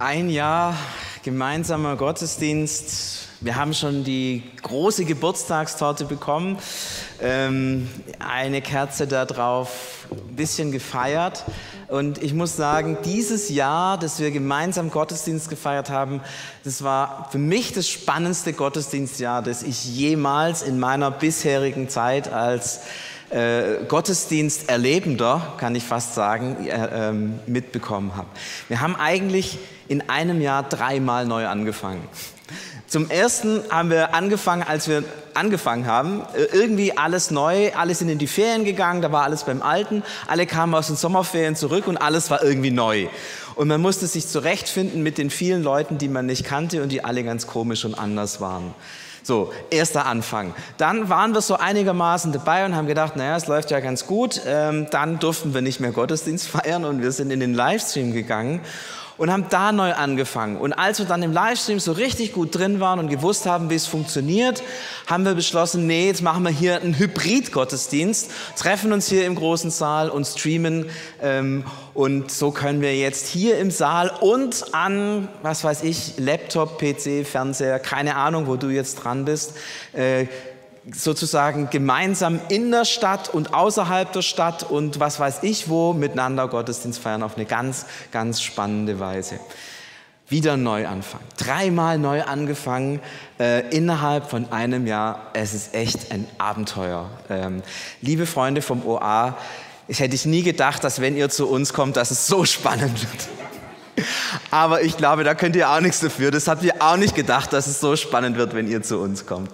Ein Jahr gemeinsamer Gottesdienst. Wir haben schon die große Geburtstagstorte bekommen, ähm, eine Kerze da drauf, ein bisschen gefeiert. Und ich muss sagen, dieses Jahr, dass wir gemeinsam Gottesdienst gefeiert haben, das war für mich das spannendste Gottesdienstjahr, das ich jemals in meiner bisherigen Zeit als äh, Gottesdiensterlebender, kann ich fast sagen, äh, äh, mitbekommen habe. Wir haben eigentlich in einem Jahr dreimal neu angefangen. Zum ersten haben wir angefangen, als wir angefangen haben, äh, irgendwie alles neu, alle sind in die Ferien gegangen, da war alles beim Alten, alle kamen aus den Sommerferien zurück und alles war irgendwie neu. Und man musste sich zurechtfinden mit den vielen Leuten, die man nicht kannte und die alle ganz komisch und anders waren. So, erster Anfang. Dann waren wir so einigermaßen dabei und haben gedacht, naja, es läuft ja ganz gut. Ähm, dann durften wir nicht mehr Gottesdienst feiern und wir sind in den Livestream gegangen und haben da neu angefangen. Und als wir dann im Livestream so richtig gut drin waren und gewusst haben, wie es funktioniert, haben wir beschlossen, nee, jetzt machen wir hier einen Hybrid-Gottesdienst, treffen uns hier im großen Saal und streamen. Ähm, und so können wir jetzt hier im Saal und an, was weiß ich, Laptop, PC, Fernseher, keine Ahnung, wo du jetzt dran bist, äh, sozusagen gemeinsam in der Stadt und außerhalb der Stadt und was weiß ich wo miteinander Gottesdienst feiern auf eine ganz, ganz spannende Weise. Wieder neu anfangen. Dreimal neu angefangen äh, innerhalb von einem Jahr. Es ist echt ein Abenteuer. Ähm, liebe Freunde vom OA, ich hätte nie gedacht, dass wenn ihr zu uns kommt, dass es so spannend wird. Aber ich glaube, da könnt ihr auch nichts dafür. Das habt ihr auch nicht gedacht, dass es so spannend wird, wenn ihr zu uns kommt.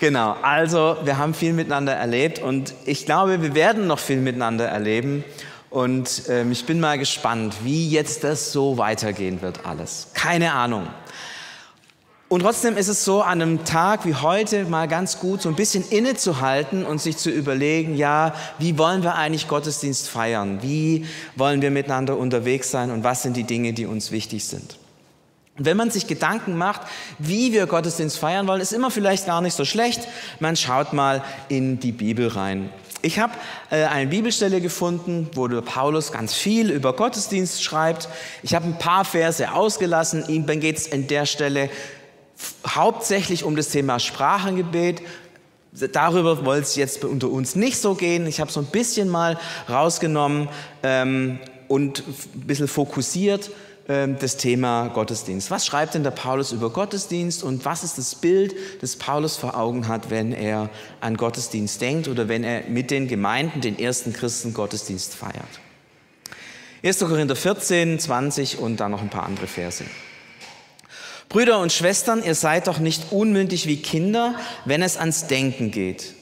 Genau, also wir haben viel miteinander erlebt und ich glaube, wir werden noch viel miteinander erleben. Und ähm, ich bin mal gespannt, wie jetzt das so weitergehen wird alles. Keine Ahnung. Und trotzdem ist es so, an einem Tag wie heute mal ganz gut, so ein bisschen innezuhalten und sich zu überlegen, ja, wie wollen wir eigentlich Gottesdienst feiern? Wie wollen wir miteinander unterwegs sein und was sind die Dinge, die uns wichtig sind? Und wenn man sich Gedanken macht, wie wir Gottesdienst feiern wollen, ist immer vielleicht gar nicht so schlecht. Man schaut mal in die Bibel rein. Ich habe äh, eine Bibelstelle gefunden, wo der Paulus ganz viel über Gottesdienst schreibt. Ich habe ein paar Verse ausgelassen. Ihm geht es in der Stelle hauptsächlich um das Thema Sprachengebet. Darüber soll es jetzt unter uns nicht so gehen. Ich habe so ein bisschen mal rausgenommen ähm, und ein bisschen fokussiert das Thema Gottesdienst. Was schreibt denn der Paulus über Gottesdienst und was ist das Bild, das Paulus vor Augen hat, wenn er an Gottesdienst denkt oder wenn er mit den Gemeinden, den ersten Christen Gottesdienst feiert? 1. Korinther 14, 20 und dann noch ein paar andere Verse. Brüder und Schwestern, ihr seid doch nicht unmündig wie Kinder, wenn es ans Denken geht.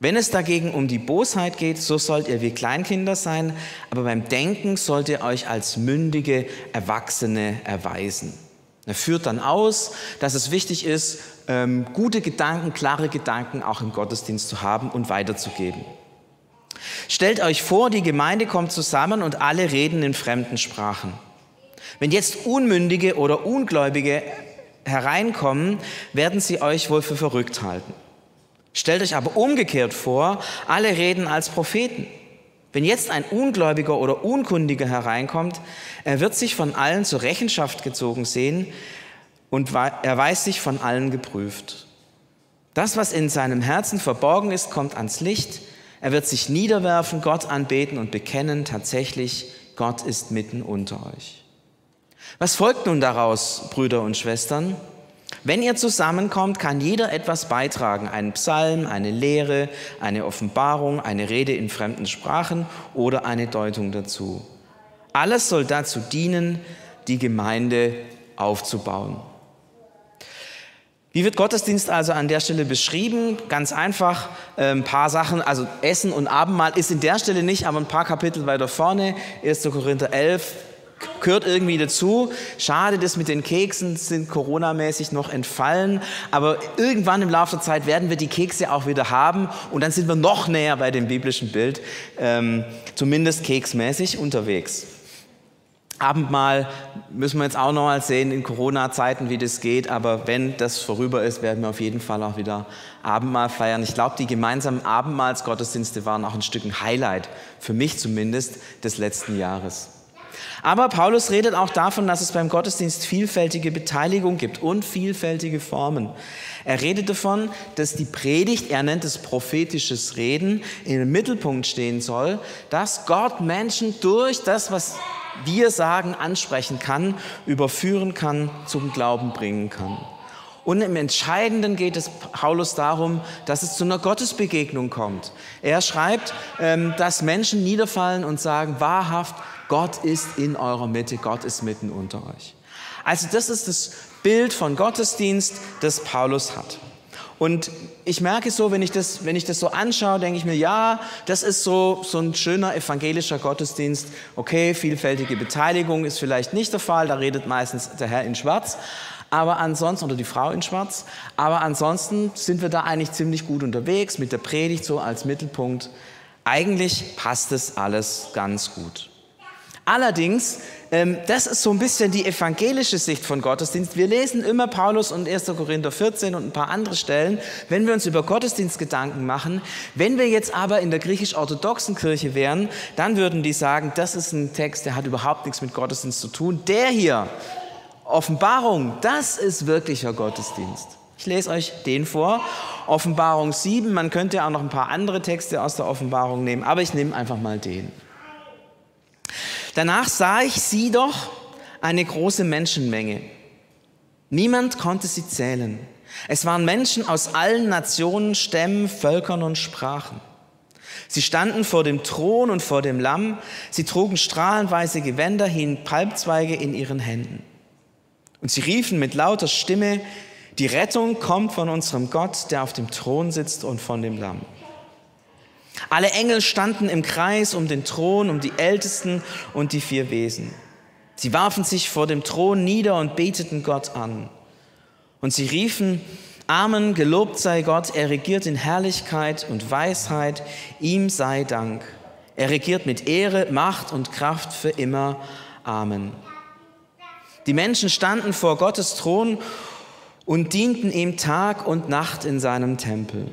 Wenn es dagegen um die Bosheit geht, so sollt ihr wie Kleinkinder sein, aber beim Denken sollt ihr euch als mündige Erwachsene erweisen. Er führt dann aus, dass es wichtig ist, ähm, gute Gedanken, klare Gedanken auch im Gottesdienst zu haben und weiterzugeben. Stellt euch vor, die Gemeinde kommt zusammen und alle reden in fremden Sprachen. Wenn jetzt Unmündige oder Ungläubige hereinkommen, werden sie euch wohl für verrückt halten. Stellt euch aber umgekehrt vor, alle reden als Propheten. Wenn jetzt ein Ungläubiger oder Unkundiger hereinkommt, er wird sich von allen zur Rechenschaft gezogen sehen und er weiß sich von allen geprüft. Das, was in seinem Herzen verborgen ist, kommt ans Licht. Er wird sich niederwerfen, Gott anbeten und bekennen, tatsächlich, Gott ist mitten unter euch. Was folgt nun daraus, Brüder und Schwestern? Wenn ihr zusammenkommt, kann jeder etwas beitragen, einen Psalm, eine Lehre, eine Offenbarung, eine Rede in fremden Sprachen oder eine Deutung dazu. Alles soll dazu dienen, die Gemeinde aufzubauen. Wie wird Gottesdienst also an der Stelle beschrieben? Ganz einfach, ein paar Sachen, also Essen und Abendmahl ist in der Stelle nicht, aber ein paar Kapitel weiter vorne, 1. Korinther 11, gehört irgendwie dazu. Schade, dass mit den Keksen sind coronamäßig noch entfallen, aber irgendwann im Laufe der Zeit werden wir die Kekse auch wieder haben und dann sind wir noch näher bei dem biblischen Bild, ähm, zumindest keksmäßig unterwegs. Abendmahl müssen wir jetzt auch noch mal sehen in Corona-Zeiten, wie das geht. Aber wenn das vorüber ist, werden wir auf jeden Fall auch wieder Abendmahl feiern. Ich glaube, die gemeinsamen Abendmahlsgottesdienste waren auch ein Stück ein Highlight, für mich zumindest, des letzten Jahres. Aber Paulus redet auch davon, dass es beim Gottesdienst vielfältige Beteiligung gibt und vielfältige Formen. Er redet davon, dass die Predigt, er nennt es prophetisches Reden, im Mittelpunkt stehen soll, dass Gott Menschen durch das, was wir sagen, ansprechen kann, überführen kann, zum Glauben bringen kann. Und im Entscheidenden geht es Paulus darum, dass es zu einer Gottesbegegnung kommt. Er schreibt, ähm, dass Menschen niederfallen und sagen, wahrhaft, Gott ist in eurer Mitte, Gott ist mitten unter euch. Also das ist das Bild von Gottesdienst, das Paulus hat. Und ich merke so, wenn ich das, wenn ich das so anschaue, denke ich mir, ja, das ist so, so ein schöner evangelischer Gottesdienst. Okay, vielfältige Beteiligung ist vielleicht nicht der Fall, da redet meistens der Herr in Schwarz. Aber ansonsten, oder die Frau in Schwarz, aber ansonsten sind wir da eigentlich ziemlich gut unterwegs mit der Predigt so als Mittelpunkt. Eigentlich passt es alles ganz gut. Allerdings, ähm, das ist so ein bisschen die evangelische Sicht von Gottesdienst. Wir lesen immer Paulus und 1. Korinther 14 und ein paar andere Stellen, wenn wir uns über Gottesdienst Gedanken machen. Wenn wir jetzt aber in der griechisch-orthodoxen Kirche wären, dann würden die sagen, das ist ein Text, der hat überhaupt nichts mit Gottesdienst zu tun. Der hier, Offenbarung, das ist wirklicher Gottesdienst. Ich lese euch den vor. Offenbarung 7, man könnte auch noch ein paar andere Texte aus der Offenbarung nehmen, aber ich nehme einfach mal den. Danach sah ich sie doch eine große Menschenmenge. Niemand konnte sie zählen. Es waren Menschen aus allen Nationen, Stämmen, Völkern und Sprachen. Sie standen vor dem Thron und vor dem Lamm. Sie trugen strahlenweise Gewänder, hin Palmzweige in ihren Händen. Und sie riefen mit lauter Stimme, die Rettung kommt von unserem Gott, der auf dem Thron sitzt und von dem Lamm. Alle Engel standen im Kreis um den Thron, um die Ältesten und die vier Wesen. Sie warfen sich vor dem Thron nieder und beteten Gott an. Und sie riefen, Amen, gelobt sei Gott, er regiert in Herrlichkeit und Weisheit, ihm sei Dank. Er regiert mit Ehre, Macht und Kraft für immer. Amen. Die Menschen standen vor Gottes Thron und dienten ihm Tag und Nacht in seinem Tempel.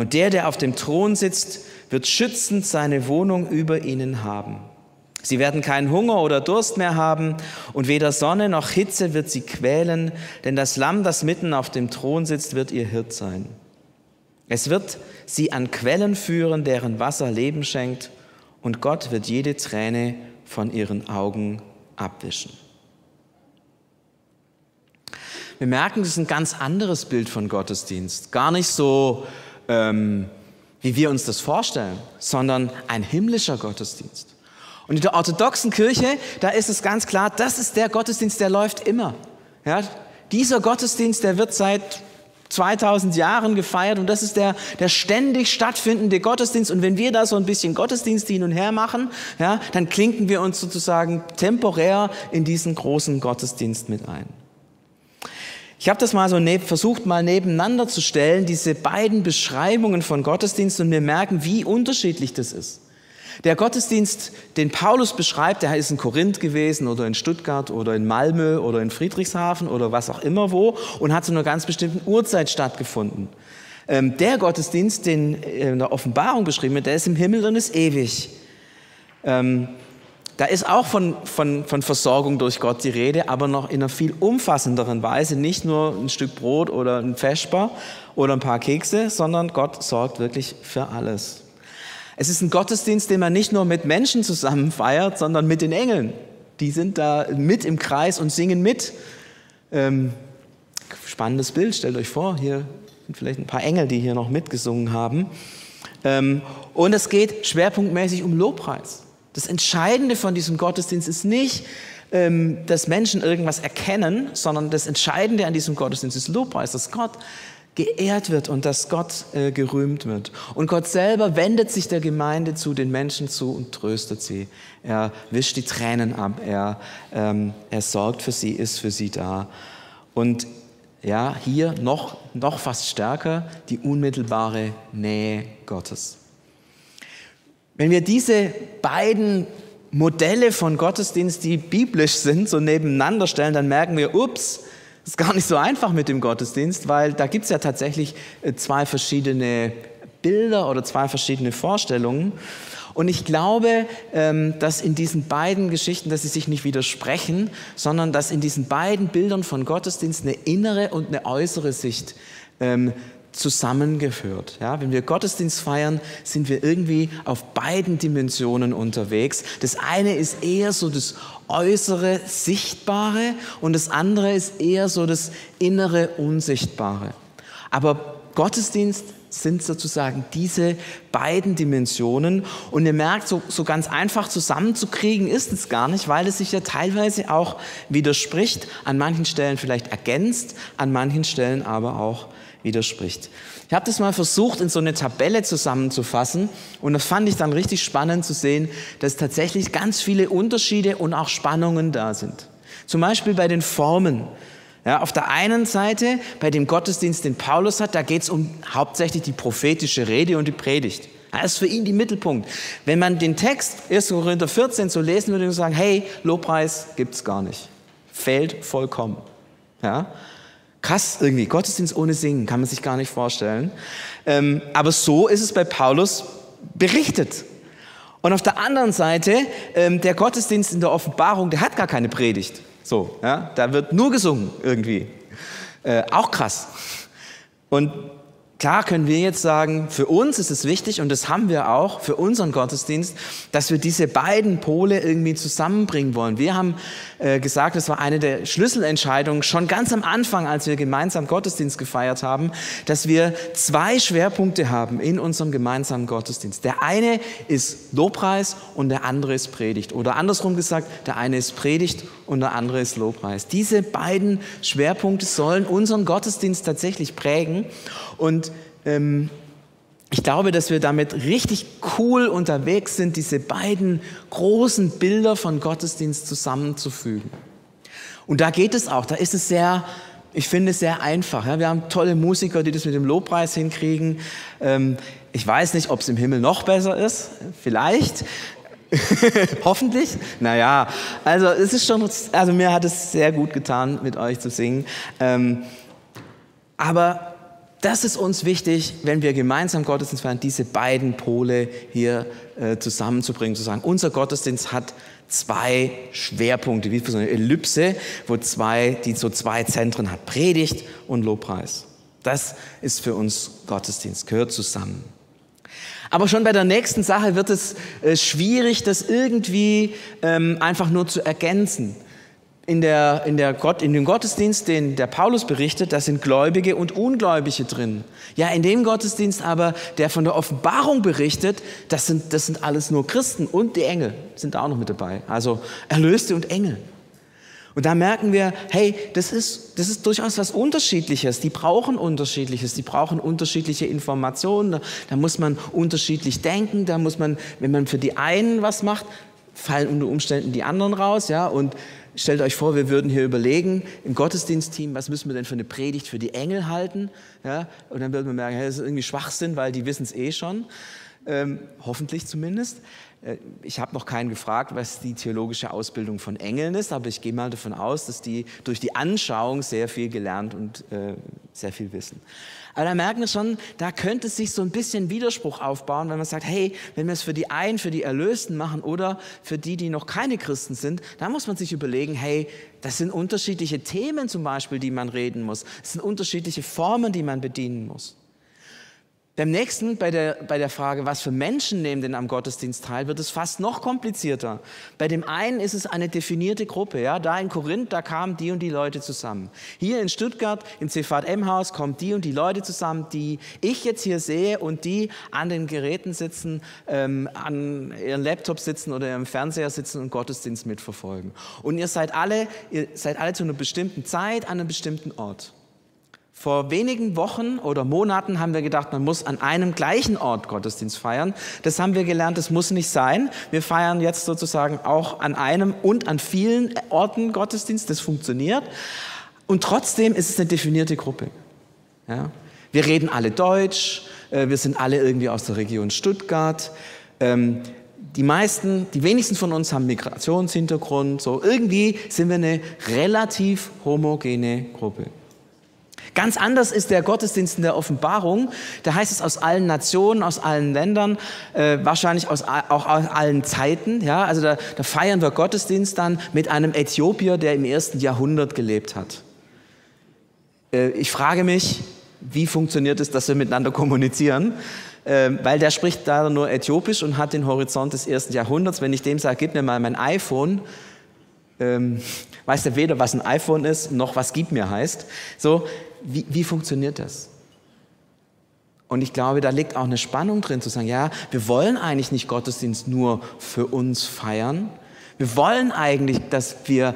Und der, der auf dem Thron sitzt, wird schützend seine Wohnung über ihnen haben. Sie werden keinen Hunger oder Durst mehr haben und weder Sonne noch Hitze wird sie quälen, denn das Lamm, das mitten auf dem Thron sitzt, wird ihr Hirt sein. Es wird sie an Quellen führen, deren Wasser Leben schenkt und Gott wird jede Träne von ihren Augen abwischen. Wir merken, das ist ein ganz anderes Bild von Gottesdienst. Gar nicht so ähm, wie wir uns das vorstellen, sondern ein himmlischer Gottesdienst. Und in der orthodoxen Kirche, da ist es ganz klar, das ist der Gottesdienst, der läuft immer. Ja, dieser Gottesdienst, der wird seit 2000 Jahren gefeiert und das ist der, der ständig stattfindende Gottesdienst. Und wenn wir da so ein bisschen Gottesdienst hin und her machen, ja, dann klinken wir uns sozusagen temporär in diesen großen Gottesdienst mit ein. Ich habe das mal so ne versucht, mal nebeneinander zu stellen, diese beiden Beschreibungen von Gottesdienst und wir merken, wie unterschiedlich das ist. Der Gottesdienst, den Paulus beschreibt, der ist in Korinth gewesen oder in Stuttgart oder in Malmö oder in Friedrichshafen oder was auch immer wo und hat zu einer ganz bestimmten Uhrzeit stattgefunden. Ähm, der Gottesdienst, den in der Offenbarung beschrieben wird, der ist im Himmel und ist ewig. Da ist auch von, von, von Versorgung durch Gott die Rede, aber noch in einer viel umfassenderen Weise. Nicht nur ein Stück Brot oder ein Vesper oder ein paar Kekse, sondern Gott sorgt wirklich für alles. Es ist ein Gottesdienst, den man nicht nur mit Menschen zusammen feiert, sondern mit den Engeln. Die sind da mit im Kreis und singen mit. Ähm, spannendes Bild, stellt euch vor, hier sind vielleicht ein paar Engel, die hier noch mitgesungen haben. Ähm, und es geht schwerpunktmäßig um Lobpreis. Das Entscheidende von diesem Gottesdienst ist nicht, ähm, dass Menschen irgendwas erkennen, sondern das Entscheidende an diesem Gottesdienst ist Lobpreis, dass Gott geehrt wird und dass Gott äh, gerühmt wird. Und Gott selber wendet sich der Gemeinde zu, den Menschen zu und tröstet sie. Er wischt die Tränen ab, er, ähm, er sorgt für sie, ist für sie da. Und ja, hier noch, noch fast stärker die unmittelbare Nähe Gottes. Wenn wir diese beiden Modelle von Gottesdienst, die biblisch sind, so nebeneinander stellen, dann merken wir, ups, ist gar nicht so einfach mit dem Gottesdienst, weil da gibt es ja tatsächlich äh, zwei verschiedene Bilder oder zwei verschiedene Vorstellungen. Und ich glaube, ähm, dass in diesen beiden Geschichten, dass sie sich nicht widersprechen, sondern dass in diesen beiden Bildern von Gottesdienst eine innere und eine äußere Sicht zusammengeführt. Ja, wenn wir Gottesdienst feiern, sind wir irgendwie auf beiden Dimensionen unterwegs. Das eine ist eher so das äußere Sichtbare und das andere ist eher so das innere Unsichtbare. Aber Gottesdienst sind sozusagen diese beiden Dimensionen. Und ihr merkt, so, so ganz einfach zusammenzukriegen ist es gar nicht, weil es sich ja teilweise auch widerspricht, an manchen Stellen vielleicht ergänzt, an manchen Stellen aber auch widerspricht. Ich habe das mal versucht, in so eine Tabelle zusammenzufassen und das fand ich dann richtig spannend zu sehen, dass tatsächlich ganz viele Unterschiede und auch Spannungen da sind. Zum Beispiel bei den Formen. Ja, auf der einen Seite, bei dem Gottesdienst, den Paulus hat, da geht es um hauptsächlich die prophetische Rede und die Predigt. Das ist für ihn die Mittelpunkt. Wenn man den Text 1. Korinther 14 so lesen würde und sagen, hey, Lobpreis gibt's gar nicht. Fehlt vollkommen. Ja? Krass irgendwie, Gottesdienst ohne Singen, kann man sich gar nicht vorstellen. Ähm, aber so ist es bei Paulus berichtet. Und auf der anderen Seite, ähm, der Gottesdienst in der Offenbarung, der hat gar keine Predigt. So, ja, da wird nur gesungen irgendwie. Äh, auch krass. Und Klar können wir jetzt sagen, für uns ist es wichtig, und das haben wir auch für unseren Gottesdienst, dass wir diese beiden Pole irgendwie zusammenbringen wollen. Wir haben äh, gesagt, das war eine der Schlüsselentscheidungen schon ganz am Anfang, als wir gemeinsam Gottesdienst gefeiert haben, dass wir zwei Schwerpunkte haben in unserem gemeinsamen Gottesdienst. Der eine ist Lobpreis und der andere ist Predigt. Oder andersrum gesagt, der eine ist Predigt und der andere ist Lobpreis. Diese beiden Schwerpunkte sollen unseren Gottesdienst tatsächlich prägen. Und ähm, ich glaube, dass wir damit richtig cool unterwegs sind, diese beiden großen Bilder von Gottesdienst zusammenzufügen. Und da geht es auch, da ist es sehr, ich finde es sehr einfach. Ja. Wir haben tolle Musiker, die das mit dem Lobpreis hinkriegen. Ähm, ich weiß nicht, ob es im Himmel noch besser ist, vielleicht. Hoffentlich. Naja, also es ist schon, also mir hat es sehr gut getan, mit euch zu singen. Ähm, aber das ist uns wichtig, wenn wir gemeinsam Gottesdienst feiern, diese beiden Pole hier äh, zusammenzubringen, zu sagen, unser Gottesdienst hat zwei Schwerpunkte, wie so eine Ellipse, wo zwei, die so zwei Zentren hat, Predigt und Lobpreis. Das ist für uns Gottesdienst, gehört zusammen. Aber schon bei der nächsten Sache wird es äh, schwierig, das irgendwie ähm, einfach nur zu ergänzen in, der, in, der Gott, in dem Gottesdienst, den der Paulus berichtet, da sind Gläubige und Ungläubige drin. Ja, in dem Gottesdienst aber, der von der Offenbarung berichtet, das sind, das sind alles nur Christen und die Engel sind da auch noch mit dabei. Also Erlöste und Engel. Und da merken wir, hey, das ist, das ist durchaus was Unterschiedliches. Die brauchen Unterschiedliches, die brauchen unterschiedliche Informationen. Da, da muss man unterschiedlich denken, da muss man, wenn man für die einen was macht, fallen unter Umständen die anderen raus, ja, und Stellt euch vor, wir würden hier überlegen, im Gottesdienstteam, was müssen wir denn für eine Predigt für die Engel halten? Ja, und dann würden wir merken, hey, das ist irgendwie Schwachsinn, weil die wissen es eh schon. Ähm, hoffentlich zumindest. Äh, ich habe noch keinen gefragt, was die theologische Ausbildung von Engeln ist, aber ich gehe mal davon aus, dass die durch die Anschauung sehr viel gelernt und äh, sehr viel wissen. Aber da merken wir schon, da könnte sich so ein bisschen Widerspruch aufbauen, wenn man sagt, hey, wenn wir es für die einen, für die Erlösten machen oder für die, die noch keine Christen sind, da muss man sich überlegen, hey, das sind unterschiedliche Themen zum Beispiel, die man reden muss. Das sind unterschiedliche Formen, die man bedienen muss. Beim nächsten, bei der, bei der Frage, was für Menschen nehmen denn am Gottesdienst teil, wird es fast noch komplizierter. Bei dem einen ist es eine definierte Gruppe. Ja? Da in Korinth, da kamen die und die Leute zusammen. Hier in Stuttgart, im CVM-Haus, kommen die und die Leute zusammen, die ich jetzt hier sehe und die an den Geräten sitzen, ähm, an ihren Laptop sitzen oder ihrem Fernseher sitzen und Gottesdienst mitverfolgen. Und ihr seid alle, ihr seid alle zu einer bestimmten Zeit an einem bestimmten Ort. Vor wenigen Wochen oder Monaten haben wir gedacht, man muss an einem gleichen Ort Gottesdienst feiern. Das haben wir gelernt, das muss nicht sein. Wir feiern jetzt sozusagen auch an einem und an vielen Orten Gottesdienst. Das funktioniert. Und trotzdem ist es eine definierte Gruppe. Ja? Wir reden alle Deutsch. Äh, wir sind alle irgendwie aus der Region Stuttgart. Ähm, die meisten, die wenigsten von uns haben Migrationshintergrund. So irgendwie sind wir eine relativ homogene Gruppe. Ganz anders ist der Gottesdienst in der Offenbarung. Da heißt es aus allen Nationen, aus allen Ländern, äh, wahrscheinlich aus, auch aus allen Zeiten. Ja? Also da, da feiern wir Gottesdienst dann mit einem Äthiopier, der im ersten Jahrhundert gelebt hat. Äh, ich frage mich, wie funktioniert es, dass wir miteinander kommunizieren? Äh, weil der spricht da nur Äthiopisch und hat den Horizont des ersten Jahrhunderts. Wenn ich dem sage, gib mir mal mein iPhone, ähm, weiß er weder, was ein iPhone ist, noch was gib mir heißt. So, wie, wie funktioniert das? Und ich glaube, da liegt auch eine Spannung drin, zu sagen, ja, wir wollen eigentlich nicht Gottesdienst nur für uns feiern. Wir wollen eigentlich, dass wir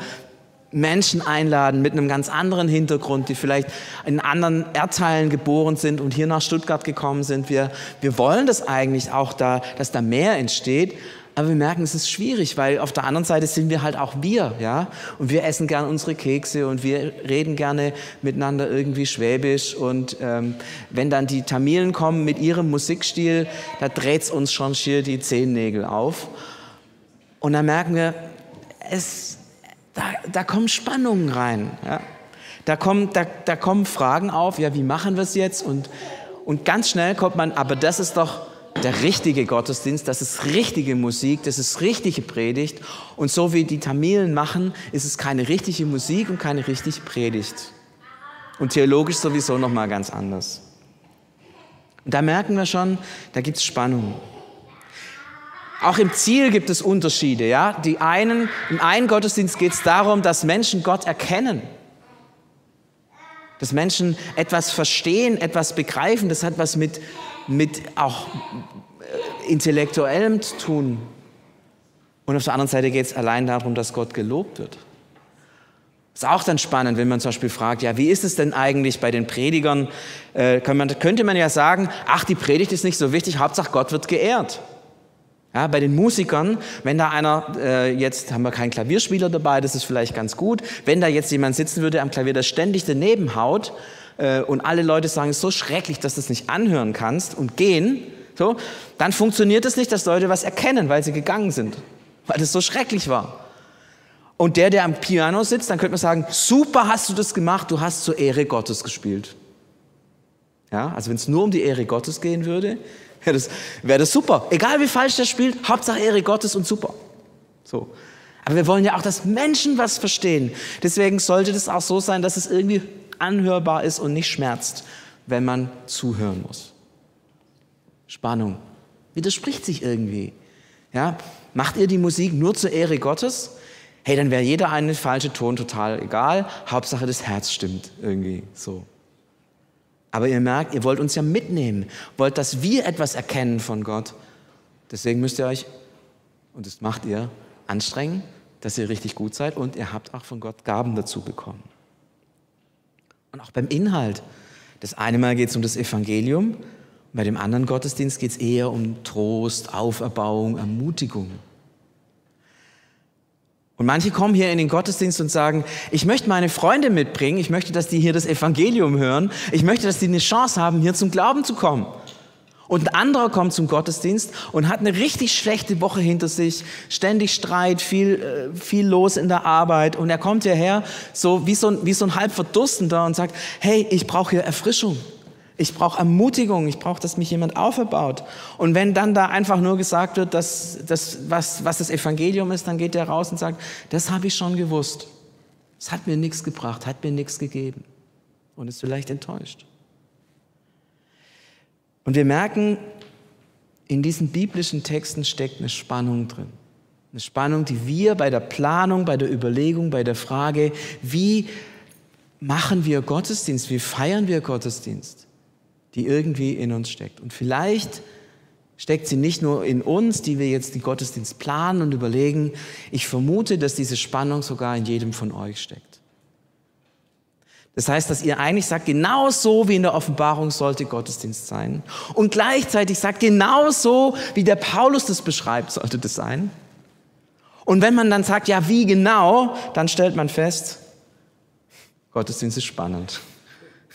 Menschen einladen mit einem ganz anderen Hintergrund, die vielleicht in anderen Erdteilen geboren sind und hier nach Stuttgart gekommen sind. Wir, wir wollen das eigentlich auch da, dass da mehr entsteht. Aber wir merken, es ist schwierig, weil auf der anderen Seite sind wir halt auch wir, ja. Und wir essen gern unsere Kekse und wir reden gerne miteinander irgendwie Schwäbisch. Und ähm, wenn dann die Tamilen kommen mit ihrem Musikstil, da dreht's uns schon schier die Zehennägel auf. Und dann merken wir, es, da, da kommen Spannungen rein, ja. Da kommen, da, da kommen Fragen auf, ja, wie machen wir es jetzt? Und, und ganz schnell kommt man, aber das ist doch, der richtige Gottesdienst, das ist richtige Musik, das ist richtige Predigt. Und so wie die Tamilen machen, ist es keine richtige Musik und keine richtige Predigt. Und theologisch sowieso nochmal ganz anders. Und da merken wir schon, da gibt es Spannungen. Auch im Ziel gibt es Unterschiede. Ja? Die einen, Im einen Gottesdienst geht es darum, dass Menschen Gott erkennen. Dass Menschen etwas verstehen, etwas begreifen. Das hat was mit mit auch äh, intellektuellem zu tun. Und auf der anderen Seite geht es allein darum, dass Gott gelobt wird. Ist auch dann spannend, wenn man zum Beispiel fragt, ja, wie ist es denn eigentlich bei den Predigern? Äh, könnte man ja sagen, ach, die Predigt ist nicht so wichtig, Hauptsache Gott wird geehrt. Ja, bei den Musikern, wenn da einer, äh, jetzt haben wir keinen Klavierspieler dabei, das ist vielleicht ganz gut, wenn da jetzt jemand sitzen würde am Klavier, der ständig daneben haut, äh, und alle Leute sagen, es ist so schrecklich, dass du es nicht anhören kannst und gehen, so, dann funktioniert es nicht, dass Leute was erkennen, weil sie gegangen sind, weil es so schrecklich war. Und der, der am Piano sitzt, dann könnte man sagen, super hast du das gemacht, du hast zur Ehre Gottes gespielt. Ja, also wenn es nur um die Ehre Gottes gehen würde, wäre das, wär das super. Egal wie falsch der spielt, Hauptsache Ehre Gottes und super. So. Aber wir wollen ja auch, dass Menschen was verstehen. Deswegen sollte das auch so sein, dass es irgendwie anhörbar ist und nicht schmerzt, wenn man zuhören muss. Spannung. Widerspricht sich irgendwie. Ja? Macht ihr die Musik nur zur Ehre Gottes? Hey, dann wäre jeder eine falsche Ton total egal. Hauptsache das Herz stimmt irgendwie so. Aber ihr merkt, ihr wollt uns ja mitnehmen, wollt, dass wir etwas erkennen von Gott. Deswegen müsst ihr euch, und das macht ihr, anstrengen, dass ihr richtig gut seid und ihr habt auch von Gott Gaben dazu bekommen. Und auch beim Inhalt. Das eine Mal geht es um das Evangelium, bei dem anderen Gottesdienst geht es eher um Trost, Auferbauung, Ermutigung. Und manche kommen hier in den Gottesdienst und sagen, ich möchte meine Freunde mitbringen, ich möchte, dass die hier das Evangelium hören, ich möchte, dass die eine Chance haben, hier zum Glauben zu kommen. Und ein anderer kommt zum Gottesdienst und hat eine richtig schlechte Woche hinter sich, ständig Streit, viel, äh, viel los in der Arbeit. Und er kommt hierher so wie so ein, wie so ein halb Verdurstender und sagt, hey, ich brauche hier Erfrischung. Ich brauche Ermutigung, ich brauche, dass mich jemand auferbaut. Und wenn dann da einfach nur gesagt wird, dass, dass, was, was das Evangelium ist, dann geht er raus und sagt, das habe ich schon gewusst. Es hat mir nichts gebracht, hat mir nichts gegeben. Und ist vielleicht enttäuscht. Und wir merken, in diesen biblischen Texten steckt eine Spannung drin. Eine Spannung, die wir bei der Planung, bei der Überlegung, bei der Frage, wie machen wir Gottesdienst, wie feiern wir Gottesdienst, die irgendwie in uns steckt. Und vielleicht steckt sie nicht nur in uns, die wir jetzt den Gottesdienst planen und überlegen. Ich vermute, dass diese Spannung sogar in jedem von euch steckt. Das heißt, dass ihr eigentlich sagt, genau so wie in der Offenbarung sollte Gottesdienst sein. Und gleichzeitig sagt, genau so wie der Paulus das beschreibt, sollte das sein. Und wenn man dann sagt, ja, wie genau, dann stellt man fest, Gottesdienst ist spannend.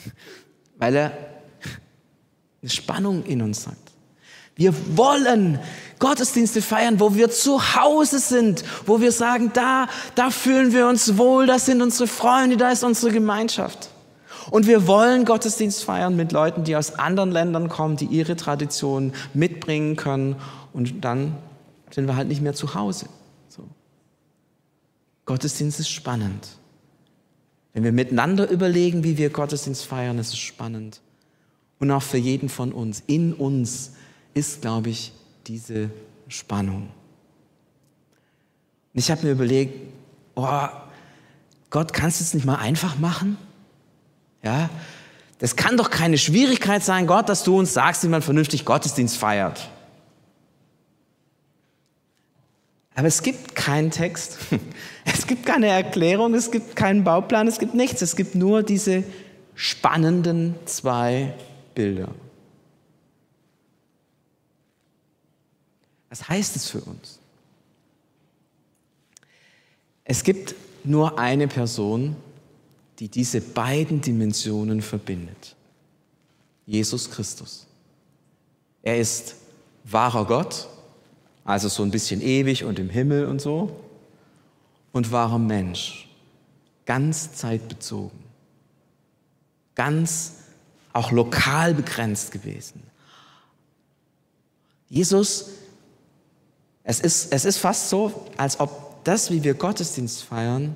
Weil er eine Spannung in uns sagt. Wir wollen Gottesdienste feiern, wo wir zu Hause sind, wo wir sagen, da, da fühlen wir uns wohl, das sind unsere Freunde, da ist unsere Gemeinschaft. Und wir wollen Gottesdienst feiern mit Leuten, die aus anderen Ländern kommen, die ihre Tradition mitbringen können. Und dann sind wir halt nicht mehr zu Hause. So. Gottesdienst ist spannend. Wenn wir miteinander überlegen, wie wir Gottesdienst feiern, ist es spannend. Und auch für jeden von uns. In uns ist, glaube ich, diese Spannung. Und ich habe mir überlegt, oh, Gott, kannst du es nicht mal einfach machen? Ja, das kann doch keine Schwierigkeit sein, Gott, dass du uns sagst, wie man vernünftig Gottesdienst feiert. Aber es gibt keinen Text, es gibt keine Erklärung, es gibt keinen Bauplan, es gibt nichts. Es gibt nur diese spannenden zwei Bilder. Was heißt es für uns? Es gibt nur eine Person, die diese beiden Dimensionen verbindet. Jesus Christus. Er ist wahrer Gott, also so ein bisschen ewig und im Himmel und so, und wahrer Mensch, ganz zeitbezogen, ganz auch lokal begrenzt gewesen. Jesus, es ist, es ist fast so, als ob das, wie wir Gottesdienst feiern,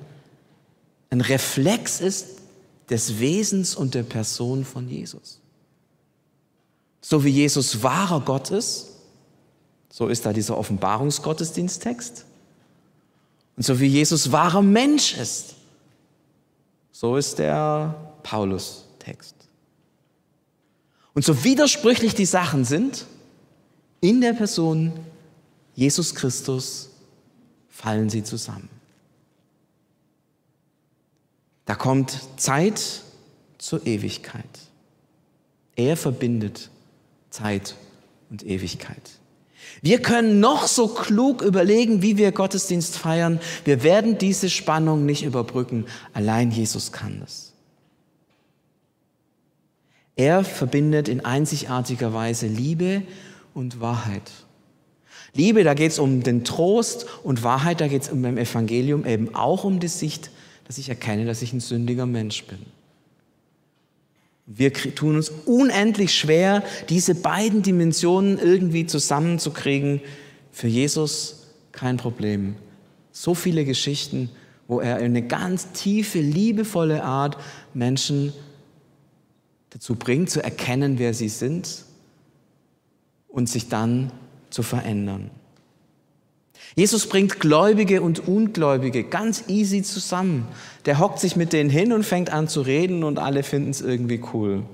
ein Reflex ist des Wesens und der Person von Jesus. So wie Jesus wahrer Gott ist, so ist da dieser Offenbarungsgottesdiensttext. Und so wie Jesus wahrer Mensch ist, so ist der Paulus-Text. Und so widersprüchlich die Sachen sind, in der Person Jesus Christus fallen sie zusammen. Da kommt Zeit zur Ewigkeit. Er verbindet Zeit und Ewigkeit. Wir können noch so klug überlegen, wie wir Gottesdienst feiern. Wir werden diese Spannung nicht überbrücken. Allein Jesus kann das. Er verbindet in einzigartiger Weise Liebe und Wahrheit. Liebe, da geht es um den Trost und Wahrheit, da geht es um beim Evangelium eben auch um die Sicht dass ich erkenne, dass ich ein sündiger Mensch bin. Wir tun uns unendlich schwer, diese beiden Dimensionen irgendwie zusammenzukriegen. Für Jesus kein Problem. So viele Geschichten, wo er in eine ganz tiefe, liebevolle Art Menschen dazu bringt, zu erkennen, wer sie sind und sich dann zu verändern. Jesus bringt Gläubige und Ungläubige ganz easy zusammen. Der hockt sich mit denen hin und fängt an zu reden und alle finden es irgendwie cool.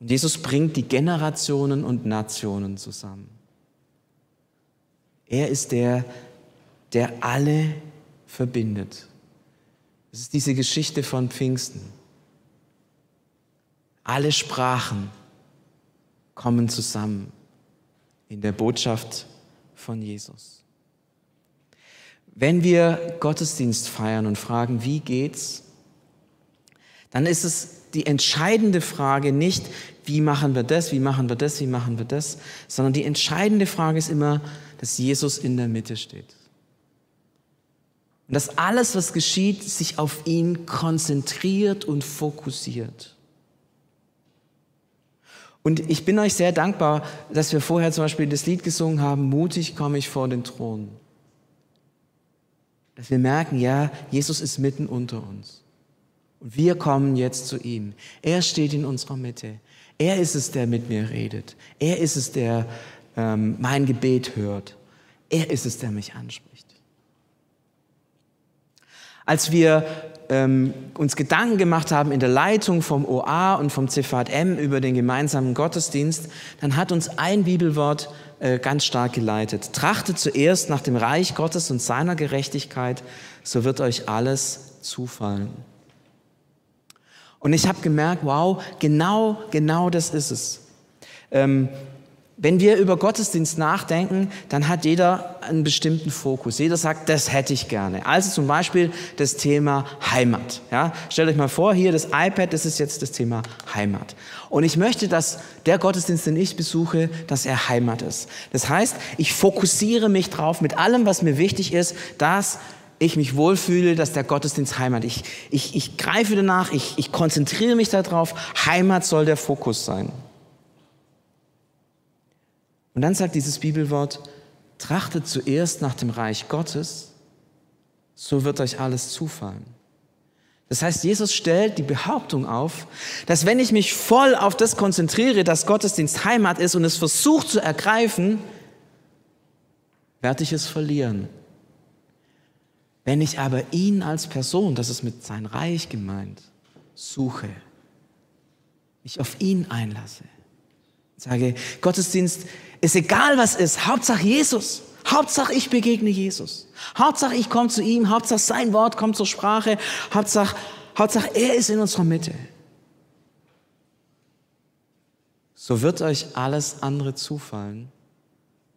Und Jesus bringt die Generationen und Nationen zusammen. Er ist der, der alle verbindet. Es ist diese Geschichte von Pfingsten. Alle Sprachen kommen zusammen in der Botschaft von Jesus. Wenn wir Gottesdienst feiern und fragen, wie geht's, dann ist es die entscheidende Frage nicht, wie machen wir das, wie machen wir das, wie machen wir das, sondern die entscheidende Frage ist immer, dass Jesus in der Mitte steht. Und dass alles, was geschieht, sich auf ihn konzentriert und fokussiert. Und ich bin euch sehr dankbar, dass wir vorher zum Beispiel das Lied gesungen haben, mutig komme ich vor den Thron. Dass wir merken, ja, Jesus ist mitten unter uns. Und wir kommen jetzt zu ihm. Er steht in unserer Mitte. Er ist es, der mit mir redet. Er ist es, der ähm, mein Gebet hört. Er ist es, der mich anspricht. Als wir ähm, uns Gedanken gemacht haben in der Leitung vom OA und vom CVM über den gemeinsamen Gottesdienst, dann hat uns ein Bibelwort äh, ganz stark geleitet. Trachtet zuerst nach dem Reich Gottes und seiner Gerechtigkeit, so wird euch alles zufallen. Und ich habe gemerkt, wow, genau, genau das ist es. Ähm, wenn wir über Gottesdienst nachdenken, dann hat jeder einen bestimmten Fokus. Jeder sagt, das hätte ich gerne. Also zum Beispiel das Thema Heimat. Ja, stellt euch mal vor, hier das iPad, das ist jetzt das Thema Heimat. Und ich möchte, dass der Gottesdienst, den ich besuche, dass er Heimat ist. Das heißt, ich fokussiere mich drauf mit allem, was mir wichtig ist, dass ich mich wohlfühle, dass der Gottesdienst Heimat. Ich, ich, ich greife danach, ich, ich konzentriere mich darauf. Heimat soll der Fokus sein. Und dann sagt dieses Bibelwort, trachtet zuerst nach dem Reich Gottes, so wird euch alles zufallen. Das heißt, Jesus stellt die Behauptung auf, dass wenn ich mich voll auf das konzentriere, dass Gottesdienst Heimat ist und es versucht zu ergreifen, werde ich es verlieren. Wenn ich aber ihn als Person, das ist mit sein Reich gemeint, suche, mich auf ihn einlasse, sage, Gottesdienst ist egal was ist, Hauptsache Jesus. Hauptsache ich begegne Jesus. Hauptsache ich komme zu ihm. Hauptsache sein Wort kommt zur Sprache. Hauptsache, Hauptsache er ist in unserer Mitte. So wird euch alles andere zufallen.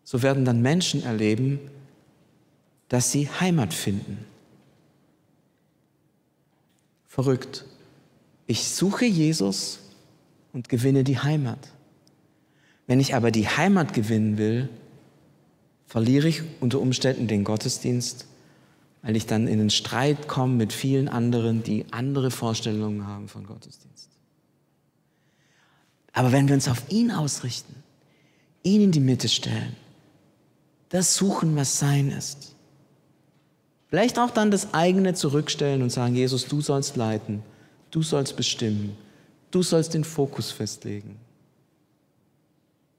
So werden dann Menschen erleben, dass sie Heimat finden. Verrückt. Ich suche Jesus und gewinne die Heimat. Wenn ich aber die Heimat gewinnen will, verliere ich unter Umständen den Gottesdienst, weil ich dann in den Streit komme mit vielen anderen, die andere Vorstellungen haben von Gottesdienst. Aber wenn wir uns auf ihn ausrichten, ihn in die Mitte stellen, das suchen, was sein ist, vielleicht auch dann das eigene zurückstellen und sagen, Jesus, du sollst leiten, du sollst bestimmen, du sollst den Fokus festlegen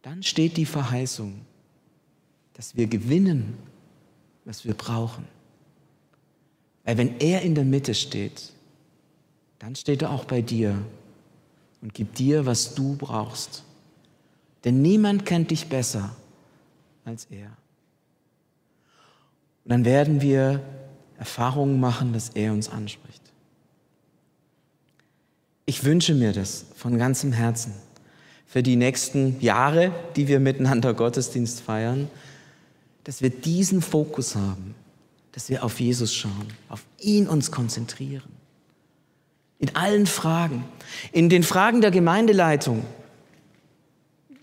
dann steht die Verheißung, dass wir gewinnen, was wir brauchen. Weil wenn er in der Mitte steht, dann steht er auch bei dir und gibt dir, was du brauchst. Denn niemand kennt dich besser als er. Und dann werden wir Erfahrungen machen, dass er uns anspricht. Ich wünsche mir das von ganzem Herzen für die nächsten Jahre, die wir miteinander Gottesdienst feiern, dass wir diesen Fokus haben, dass wir auf Jesus schauen, auf ihn uns konzentrieren. In allen Fragen, in den Fragen der Gemeindeleitung.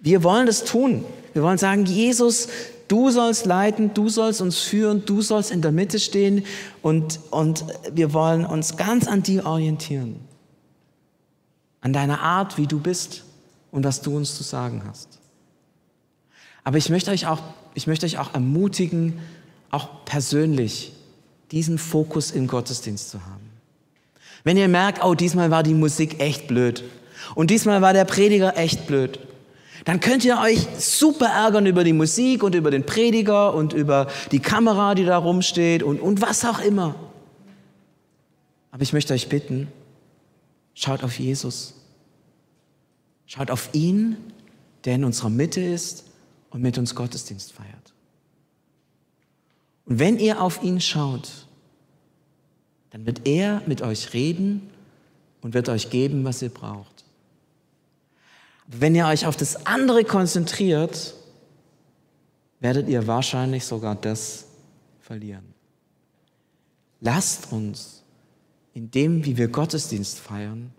Wir wollen das tun. Wir wollen sagen, Jesus, du sollst leiten, du sollst uns führen, du sollst in der Mitte stehen und, und wir wollen uns ganz an dir orientieren. An deiner Art, wie du bist und was du uns zu sagen hast. Aber ich möchte euch auch, ich möchte euch auch ermutigen, auch persönlich diesen Fokus im Gottesdienst zu haben. Wenn ihr merkt, oh, diesmal war die Musik echt blöd und diesmal war der Prediger echt blöd, dann könnt ihr euch super ärgern über die Musik und über den Prediger und über die Kamera, die da rumsteht und, und was auch immer. Aber ich möchte euch bitten, schaut auf Jesus. Schaut auf ihn, der in unserer Mitte ist und mit uns Gottesdienst feiert. Und wenn ihr auf ihn schaut, dann wird er mit euch reden und wird euch geben, was ihr braucht. Wenn ihr euch auf das andere konzentriert, werdet ihr wahrscheinlich sogar das verlieren. Lasst uns in dem, wie wir Gottesdienst feiern,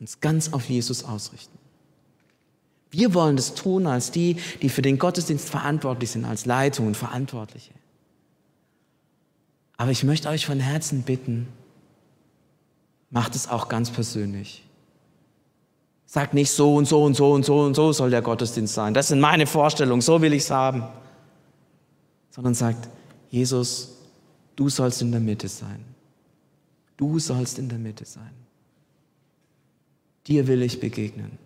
uns ganz auf Jesus ausrichten. Wir wollen das tun als die, die für den Gottesdienst verantwortlich sind, als Leitung und Verantwortliche. Aber ich möchte euch von Herzen bitten, macht es auch ganz persönlich. Sagt nicht so und so und so und so und so soll der Gottesdienst sein. Das sind meine Vorstellungen, so will ich es haben. Sondern sagt, Jesus, du sollst in der Mitte sein. Du sollst in der Mitte sein. Dir will ich begegnen.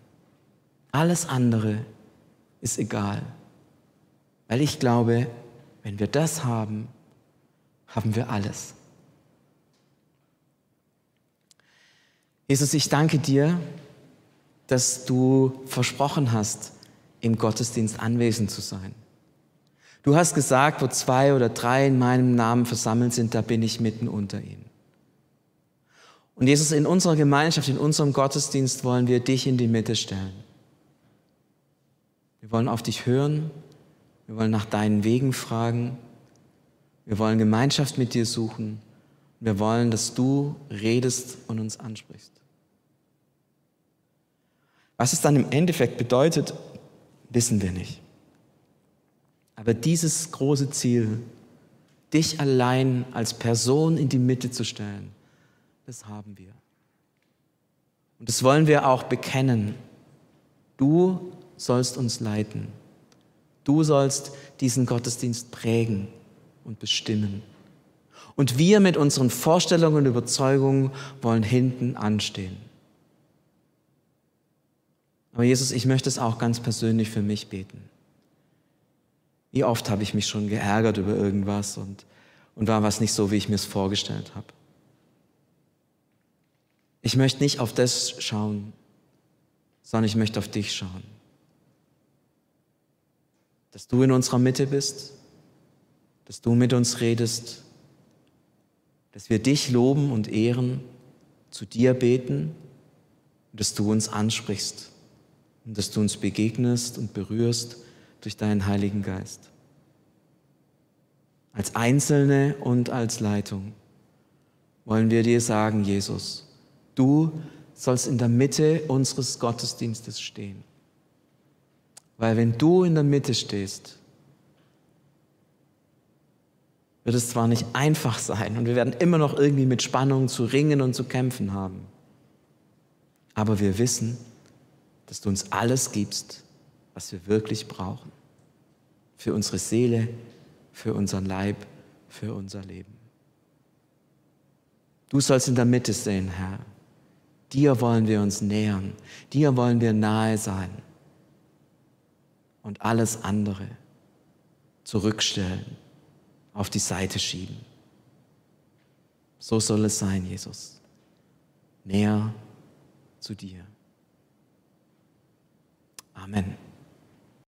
Alles andere ist egal. Weil ich glaube, wenn wir das haben, haben wir alles. Jesus, ich danke dir, dass du versprochen hast, im Gottesdienst anwesend zu sein. Du hast gesagt, wo zwei oder drei in meinem Namen versammelt sind, da bin ich mitten unter ihnen. Und Jesus, in unserer Gemeinschaft, in unserem Gottesdienst wollen wir dich in die Mitte stellen. Wir wollen auf dich hören. Wir wollen nach deinen Wegen fragen. Wir wollen Gemeinschaft mit dir suchen. Wir wollen, dass du redest und uns ansprichst. Was es dann im Endeffekt bedeutet, wissen wir nicht. Aber dieses große Ziel, dich allein als Person in die Mitte zu stellen, das haben wir. Und das wollen wir auch bekennen. Du sollst uns leiten. Du sollst diesen Gottesdienst prägen und bestimmen. Und wir mit unseren Vorstellungen und Überzeugungen wollen hinten anstehen. Aber Jesus, ich möchte es auch ganz persönlich für mich beten. Wie oft habe ich mich schon geärgert über irgendwas und, und war was nicht so, wie ich mir es vorgestellt habe. Ich möchte nicht auf das schauen, sondern ich möchte auf dich schauen. Dass du in unserer Mitte bist, dass du mit uns redest, dass wir dich loben und ehren, zu dir beten dass du uns ansprichst und dass du uns begegnest und berührst durch deinen Heiligen Geist. Als Einzelne und als Leitung wollen wir dir sagen, Jesus, du sollst in der Mitte unseres Gottesdienstes stehen. Weil wenn du in der Mitte stehst, wird es zwar nicht einfach sein und wir werden immer noch irgendwie mit Spannung zu ringen und zu kämpfen haben, aber wir wissen, dass du uns alles gibst, was wir wirklich brauchen. Für unsere Seele, für unseren Leib, für unser Leben. Du sollst in der Mitte stehen, Herr. Dir wollen wir uns nähern. Dir wollen wir nahe sein. Und alles andere zurückstellen, auf die Seite schieben. So soll es sein, Jesus. Näher zu dir. Amen.